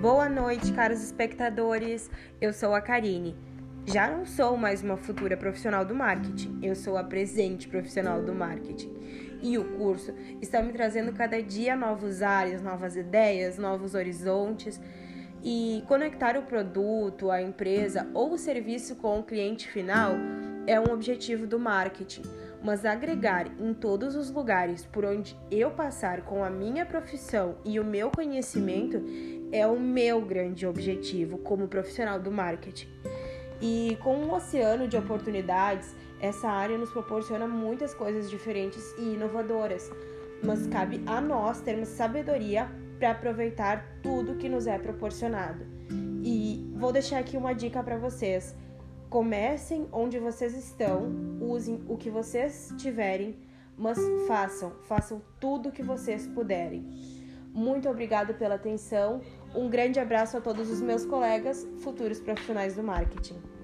Boa noite, caros espectadores. Eu sou a Karine. Já não sou mais uma futura profissional do marketing, eu sou a presente profissional do marketing. E o curso está me trazendo cada dia novos áreas, novas ideias, novos horizontes. E conectar o produto, a empresa ou o serviço com o cliente final é um objetivo do marketing, mas agregar em todos os lugares por onde eu passar com a minha profissão e o meu conhecimento é o meu grande objetivo como profissional do marketing. E com um oceano de oportunidades, essa área nos proporciona muitas coisas diferentes e inovadoras, mas cabe a nós termos sabedoria para aproveitar tudo que nos é proporcionado. E vou deixar aqui uma dica para vocês. Comecem onde vocês estão, usem o que vocês tiverem, mas façam, façam tudo o que vocês puderem. Muito obrigado pela atenção. Um grande abraço a todos os meus colegas, futuros profissionais do marketing.